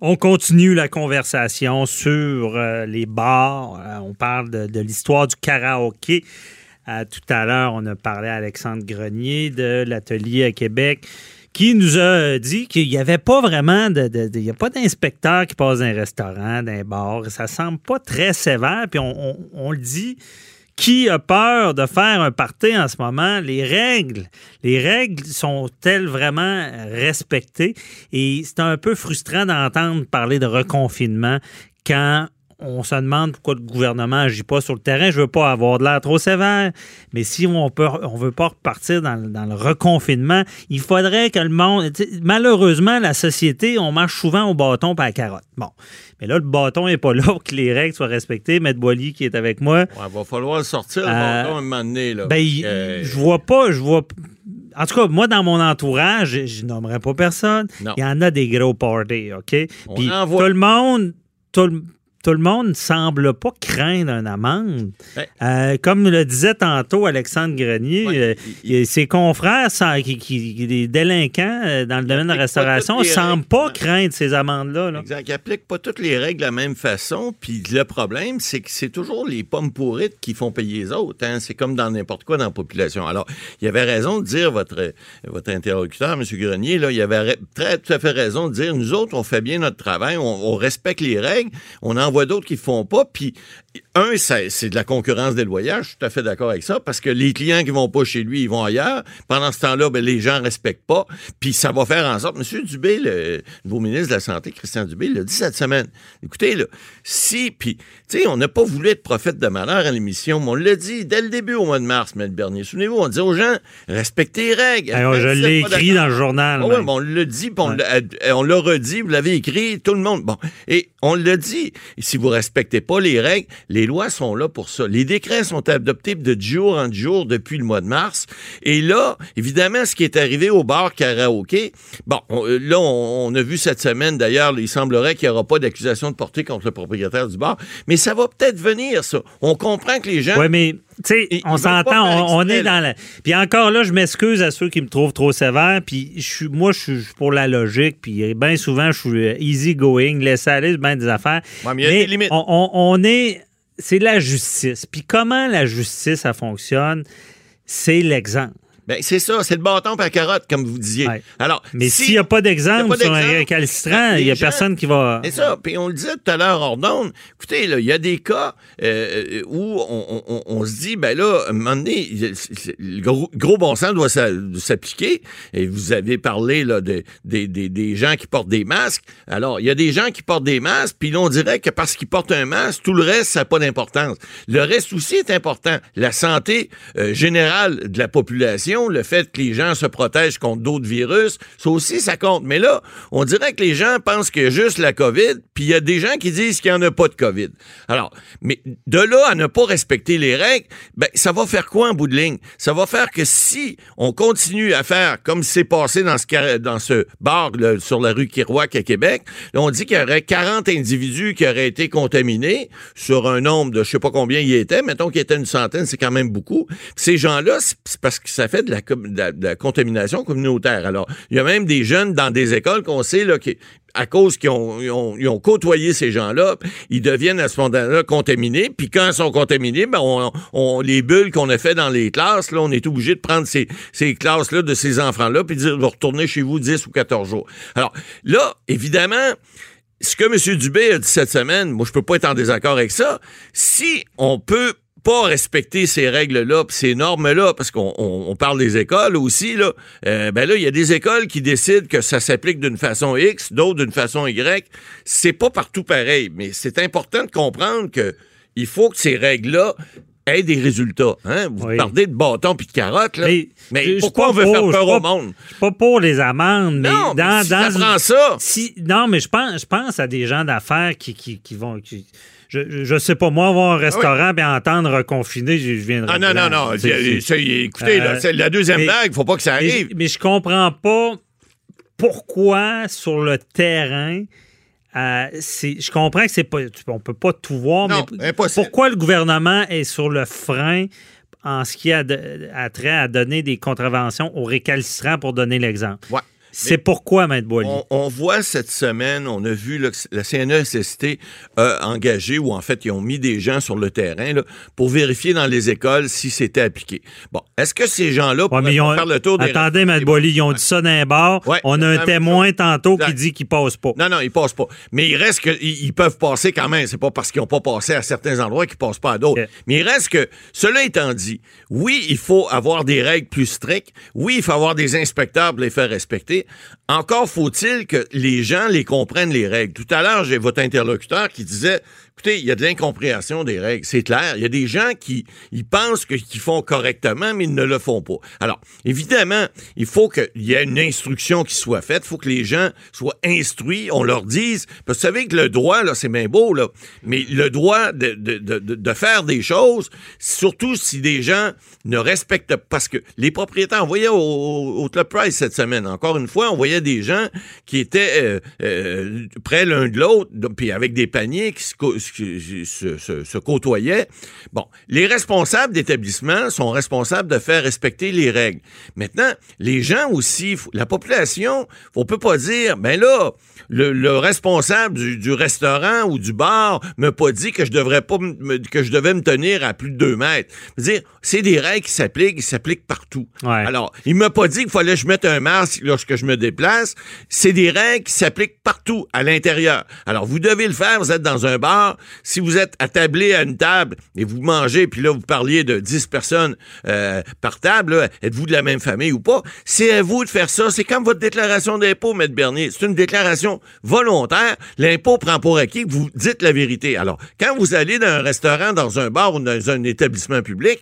On continue la conversation sur euh, les bars. Euh, on parle de, l'histoire du karaoké. Tout à l'heure, on a parlé à Alexandre Grenier de l'atelier à Québec qui nous a dit qu'il n'y avait pas vraiment de, il pas d'inspecteur qui passe dans un restaurant, dans un bar. Ça semble pas très sévère. Puis on le dit. Qui a peur de faire un party en ce moment? Les règles, les règles sont-elles vraiment respectées? Et c'est un peu frustrant d'entendre parler de reconfinement quand on se demande pourquoi le gouvernement n'agit pas sur le terrain. Je veux pas avoir de l'air trop sévère, mais si on peut, on veut pas repartir dans, le- dans le reconfinement, il faudrait que le monde. Malheureusement, la société, on marche souvent au bâton par la carotte. Bon. Mais là, le bâton n'est pas là pour que les règles soient respectées. Maître Boily qui est avec moi. Ouais, va falloir le sortir, le Euh, bâton, à un moment donné. Là. Ben, il- Euh, je vois pas, je vois. En tout cas, moi, dans mon entourage, je- nommerai pas personne. Non. Il y en a des gros parties, OK? On Puis tout le monde, tout le, tout le monde semble pas craindre une amende. Ouais. Euh, comme le disait tantôt Alexandre Grenier, Ouais, euh, il- il- ses confrères, qui, des délinquants euh, dans le domaine de la restauration, les semblent pas craindre ces amendes-là. là. Exact. Ils n'appliquent pas toutes les règles de la même façon. Puis le problème, c'est que c'est toujours les pommes pourrites qui font payer les autres. hein. C'est comme dans n'importe quoi dans la population. Alors, il avait raison de dire, votre, votre interlocuteur, M. Grenier, là, il avait très, tout à fait raison de dire, nous autres, on fait bien notre travail, on, on respecte les règles, on en d'autres qui ne font pas. Puis, un, c'est de la concurrence déloyale. Je suis tout à fait d'accord avec ça, parce que les clients qui vont pas chez lui, ils vont ailleurs. Pendant ce temps-là, ben, les gens respectent pas. Puis ça va faire en sorte. M. Dubé, le nouveau ministre de la Santé, Christian Dubé, l'a dit cette semaine. Écoutez, là, si, puis, tu sais, on n'a pas voulu être prophète de malheur à l'émission, mais on l'a dit dès le début au mois de mars, M. Bernier. Souvenez-vous, on disait aux gens, respectez les règles. Alors, je l'ai écrit dans le journal. Ouais, bon, on l'a dit, puis on l'a- redit, vous l'avez écrit, tout le monde. Bon, et on l'a dit. Si vous respectez pas les règles, les lois sont là pour ça. Les décrets sont adoptés de jour en jour depuis le mois de mars. Et là, évidemment, ce qui est arrivé au bar karaoké, bon, on- euh, là, on, a vu cette semaine, d'ailleurs, il semblerait qu'il n'y aura pas d'accusation de portée contre le propriétaire du bar, mais ça va peut-être venir, ça. On comprend que les gens... sais, on s'entend, on, est dans la. Puis encore là, je m'excuse à ceux qui me trouvent trop sévère. Puis je suis, moi, je suis pour la logique. Puis bien souvent, je suis easy going, laisser aller bien des affaires. Ouais, mais il y a des limites. On, on- on est, c'est la justice. Puis comment la justice ça fonctionne, c'est l'exemple. Ben, c'est ça, c'est le bâton par carotte, comme vous disiez. Ouais. Alors, Mais si- s'il n'y a pas d'exemple sur un récalcitrant, il n'y a gens- personne qui va. C'est ça. Puis on le disait tout à l'heure hors d'onde. Écoutez, il y a des cas euh, où on, on- on se dit, ben là, à un moment donné, le gros, gros bon sens doit s'a- s'appliquer. Et vous avez parlé là, de- des- des- des gens qui portent des masques. Alors, il y a des gens qui portent des masques, puis là, on dirait que parce qu'ils portent un masque, tout le reste, ça n'a pas d'importance. Le reste aussi est important. La santé euh, générale de la population, le fait que les gens se protègent contre d'autres virus, ça aussi, ça compte. Mais là, on dirait que les gens pensent qu'il y a juste la COVID, puis il y a des gens qui disent qu'il n'y en a pas de COVID. Alors, mais de là à ne pas respecter les règles, ben, ça va faire quoi en bout de ligne? Ça va faire que si on continue à faire comme c'est passé dans ce, bar sur la rue Kirouac à Québec, on dit qu'il y aurait 40 individus qui auraient été contaminés sur un nombre de je sais pas combien il y était, mettons qu'il était une centaine, c'est quand même beaucoup. Ces gens-là, c'est parce que ça fait de la- de la contamination communautaire. Alors, il y a même des jeunes dans des écoles qu'on sait là, qui, à cause qu'ils ont, ils ont, ils ont côtoyé ces gens-là, ils deviennent à ce moment-là contaminés. Puis quand ils sont contaminés, ben on, on- les bulles qu'on a fait dans les classes, là, on est obligé de prendre ces, ces classes-là de ces enfants-là puis de dire, vous retournez chez vous 10 ou 14 jours. Alors là, évidemment, ce que M. Dubé a dit cette semaine, moi, je peux pas être en désaccord avec ça. Si on peut pas respecter ces règles-là, ces normes-là, parce qu'on on- on parle des écoles aussi, là, euh, ben là, il y a des écoles qui décident que ça s'applique d'une façon X, d'autres d'une façon Y. C'est pas partout pareil, mais c'est important de comprendre que il faut que ces règles-là ait des résultats. Hein? Vous Oui. parlez de bâton puis de carottes, là. Mais- pourquoi on veut pas faire peur suis au pas- monde? Je suis pas pour les amendes, mais non, mais dans, si dans ça prend ça, Si, non, mais je pense, je pense à des gens d'affaires qui, qui, qui vont. qui- je, je sais pas, moi, avoir un restaurant et entendre reconfiner, je, je viendrai. Ah non, non, non. Écoutez, Euh, c'est la deuxième mais- blague, faut pas que ça Mais, arrive. je- mais je comprends pas pourquoi sur le terrain. euh, je comprends que c'est pas, on peut pas tout voir, Non, mais impossible. pourquoi le gouvernement est sur le frein en ce qui a, de- a trait à donner des contraventions aux récalcitrants pour donner l'exemple? Ouais. C'est pourquoi, Maître Boily? On, on voit cette semaine, on a vu que la CNESST a engagé, ou en fait, ils ont mis des gens sur le terrain là, pour vérifier dans les écoles si c'était appliqué. Bon, est-ce que ces gens-là Ouais, pourraient ont- faire le tour des Attendez, Maître Boily, ils ont dit ça d'un bar. Ouais, on a un témoin tantôt qui dit qu'il passe pas. Non, non, ils passent pas. Mais il reste que ils, peuvent passer quand même. C'est pas parce qu'ils n'ont pas passé à certains endroits qu'ils passent pas à d'autres. Mais il reste que, cela étant dit, oui, il faut avoir des règles plus strictes. Oui, il faut avoir des inspecteurs pour les faire respecter. Encore faut-il que les gens les comprennent les règles. Tout à l'heure, j'ai votre interlocuteur qui disait, écoutez, il y a de l'incompréhension des règles. C'est clair. Il y a des gens qui ils pensent qu'ils font correctement, mais ils ne le font pas. Alors, évidemment, il faut qu'il y ait une instruction qui soit faite. Il faut que les gens soient instruits. On leur dise, parce que vous savez que le droit, là, c'est bien beau, là, mais le droit de, de, de, de- faire des choses, surtout si des gens ne respectent pas, parce que les propriétaires, on voyait au, au, Price cette semaine, encore une fois, on voyait des gens qui étaient euh, euh, près l'un de l'autre, puis avec des paniers qui se, se, se- se côtoyaient. Bon, les responsables d'établissement sont responsables de faire respecter les règles. Maintenant, les gens aussi, la population, on peut pas dire, ben là, le, le responsable du, du restaurant ou du bar m'a pas dit que je devrais pas me- que je devais me tenir à plus de deux mètres. Dire, c'est des règles qui s'appliquent, qui s'appliquent partout. Ouais. Alors, il m'a pas dit qu'il fallait que je mette un masque lorsque je me déplace. C'est des règles qui s'appliquent partout à l'intérieur. Alors, vous devez le faire. Vous êtes dans un bar. Si vous êtes attablé à une table et vous mangez, puis là, vous parliez de 10 personnes euh, par table, êtes-vous de la même famille ou pas? C'est à vous de faire ça. C'est comme votre déclaration d'impôt, Maître Bernier. C'est une déclaration volontaire. L'impôt prend pour acquis que vous dites la vérité. Alors, quand vous allez dans un restaurant, dans un bar ou dans un établissement public,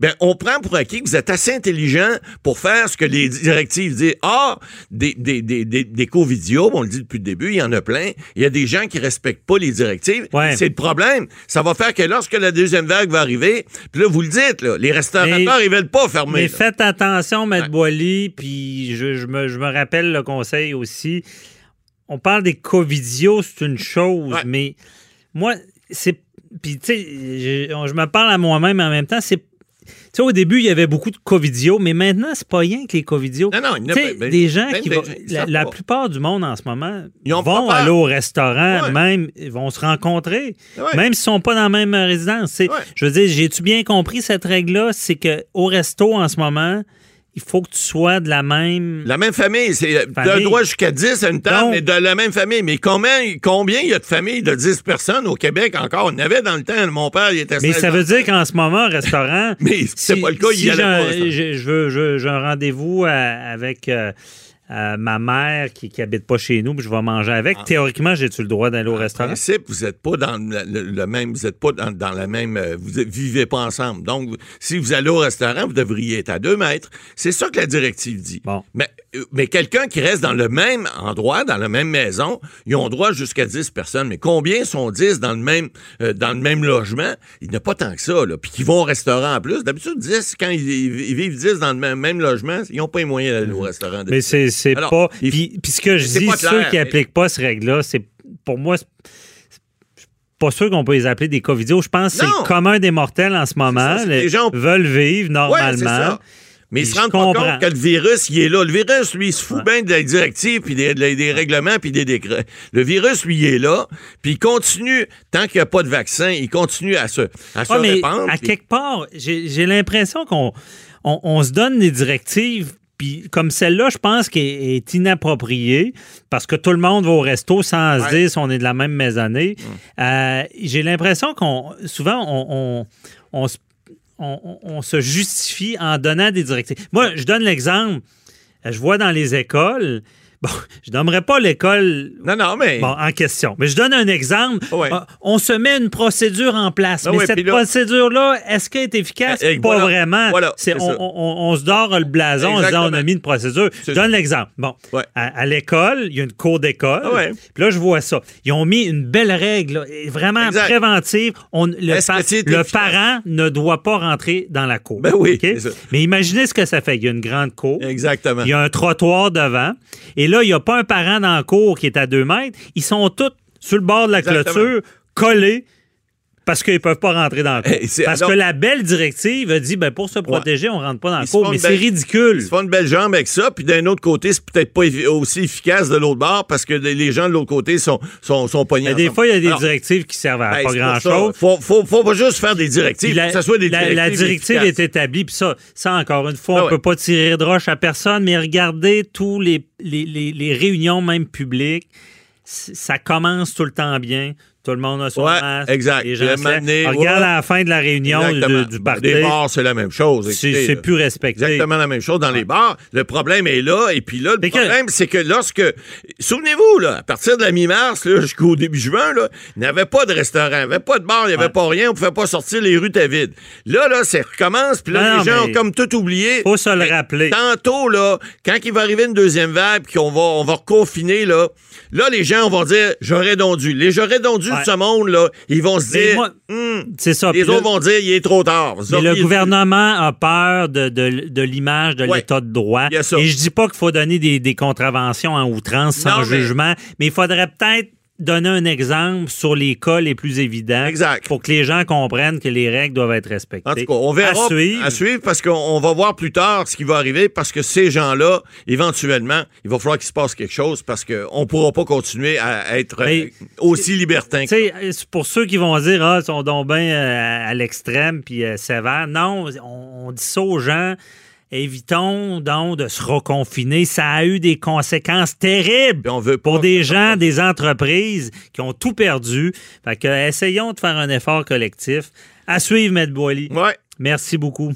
ben, on prend pour acquis que vous êtes assez intelligent pour faire ce que les directives disent. Ah, des, des, des, des, des co-vidéos, on le dit depuis le début, il y en a plein. Il y a des gens qui respectent pas les directives. C'est le problème. Ça va faire que lorsque la deuxième vague va arriver, puis là, vous le dites, là, les restaurateurs, Mais- ils veulent pas fermer. Mais là. faites attention, Maître Ouais. Boily, puis je, je me, je me rappelle le conseil aussi. On parle des covidios, c'est une chose, Ouais. mais moi, c'est. Puis, tu sais, je, je me parle à moi-même en même temps, c'est. Tu sais, au début, il y avait beaucoup de covidios, mais maintenant, c'est pas rien que les covidios. Non, non, il y a sais, ben- des gens ben- qui ben- vont. La, plupart du monde en ce moment Ils ont vont aller au restaurant, Ouais. même, ils vont se rencontrer, Ouais. même s'ils sont pas dans la même résidence. Ouais. Je veux dire, j'ai-tu bien compris cette règle-là? C'est qu'au resto, en ce moment, il faut que tu sois de la même. La même famille, c'est Famille. le droit jusqu'à 10 à une table, Donc- mais de la même famille. Mais combien combien il y a de familles de 10 personnes au Québec encore? On avait dans le temps, mon père, il était Mais 16 ça veut dire qu'en ce moment, au restaurant. Mais c'est pas le cas, il y j'ai- je veux, j'ai un rendez-vous euh, avec euh, euh, ma mère qui, qui habite pas chez nous, puis je vais manger avec. Ah. Théoriquement, j'ai-tu le droit d'aller au En restaurant? principe, vous n'êtes pas dans le, même, vous êtes pas dans, dans la même, euh, vous vivez pas ensemble. Donc, si vous allez au restaurant, vous devriez être à deux mètres. C'est ça que la directive dit. Bon. Mais, euh, mais quelqu'un qui reste dans le même endroit, dans la même maison, ils ont droit jusqu'à 10 personnes. Mais combien sont 10 dans le même, euh, dans le même logement? Il n'y a pas tant que ça, là. Puis qui vont au restaurant en plus. D'habitude, 10, quand ils, ils vivent 10 dans le même, même logement, ils n'ont pas les moyens d'aller au restaurant. Mais c'est c'est pas. Puis, puis ce que je dis, ceux qui mais- n'appliquent pas ces règles-là, c'est pour moi, pas sûr qu'on peut les appeler des covidios. Je pense que c'est le commun des mortels en ce moment. ça, Les- gens- veulent vivre normalement. Mais ils se rendent pas compte que le virus, il est là. Le virus, lui, il se fout bien des directives, puis des, des- des règlements, puis des décrets. Le virus, lui, il est là, puis il continue, tant qu'il n'y a pas de vaccin, il continue à se, à se Ouais, répandre. à quelque part, j'ai j'ai l'impression qu'on on, on se donne des directives. Puis comme celle-là, je pense qu'elle est inappropriée parce que tout le monde va au resto sans se Ouais. dire si on est de la même maisonnée. Euh, J'ai l'impression qu'on souvent on, on, on se- on- on- on se justifie en donnant des directives. Moi, je donne l'exemple. Je vois dans les écoles, Bon, je nommerai pas l'école Non, non, mais. bon, en question, mais je donne un exemple. Ouais. Euh, On se met une procédure en place, Ah mais ouais, cette là- procédure-là, est-ce qu'elle est efficace? Eh, eh, pas voilà. vraiment? Voilà, C'est- c'est on, se dort le blason en disant on a mis une procédure. Je donne l'exemple. Bon, Ouais. à, à l'école, il y a une cour d'école. Ah. Puis là, je vois ça. Ils ont mis une belle règle, là, vraiment Exact. préventive. On, le pa- parent ne doit pas rentrer dans la cour. Ben oui. Mais imaginez ce que ça fait. Il y a une grande cour. Exactement. Il y a un trottoir devant. Et là, il n'y a pas un parent dans la cour qui est à deux mètres. Ils sont tous sur le bord de la Exactement. clôture, collés. Parce qu'ils ne peuvent pas rentrer dans la cour. Eh, c'est- Parce alors- que la belle directive a dit ben, pour se protéger, on ne rentre pas dans la Ils se cour. font Mais c'est ridicule. Ils se font une belle jambe avec ça, puis d'un autre côté, c'est peut-être pas aussi efficace de l'autre bord parce que les gens de l'autre côté sont, sont, sont pognés. Mais des ensemble. fois, il y a des Alors, directives qui servent à ben, pas grand-chose. Faut, faut, faut pas juste faire des directives, la, que soit des directives. la directive efficaces. est établie, puis ça, ça, encore une fois, Ah on ouais. peut pas tirer de roche à personne, mais regardez tous les, les, les- les réunions, même publiques, ça commence tout le temps bien. Tout le monde a son Ouais, masque. exact. Les gens Regarde à la fin de la réunion de- du parti. Des bars, c'est la même chose. C'est plus respecté. Exactement la même chose dans les bars. Le problème est là. Et puis là, le Mais que- problème, c'est que lorsque. Souvenez-vous, là, à partir de la mi-mars jusqu'au début juin, là, il n'y avait pas de restaurant, il n'y avait pas de bar, il n'y avait Ouais. pas rien, on ne pouvait pas sortir, les rues étaient vides. Là, là, ça recommence, puis là, Non, les gens ont comme tout oublié. Faut se le rappeler. Tantôt, là, quand il va arriver une deuxième vague, puis qu'on va, on va reconfiner, là, là, les gens vont dire j'aurais donc dû. Les j'aurais donc dû Ouais. de ce monde, là, ils vont se dire moi, Hum, C'est ça. les autres vont dire il est trop tard. Mais le gouvernement a peur de, l'image de l'état de droit. Et je dis pas qu'il faut donner des, des contraventions en outrance sans Non, mais- jugement, mais il faudrait peut-être donner un exemple sur les cas les plus évidents Exact. pour que les gens comprennent que les règles doivent être respectées. En tout cas, on verra À suivre. à suivre parce qu'on on va voir plus tard ce qui va arriver parce que ces gens-là, éventuellement, il va falloir qu'il se passe quelque chose parce qu'on ne pourra pas continuer à être euh, Mais- aussi libertin. C'est pour ceux qui vont dire ah ils sont donc bien euh, à l'extrême puis euh, sévères. Non, on, on dit ça aux gens. Évitons donc de se reconfiner. Ça a eu des conséquences terribles on veut pour des gens, des entreprises qui ont tout perdu. Fait que essayons de faire un effort collectif. À suivre, Maître Boily. Ouais. Merci beaucoup.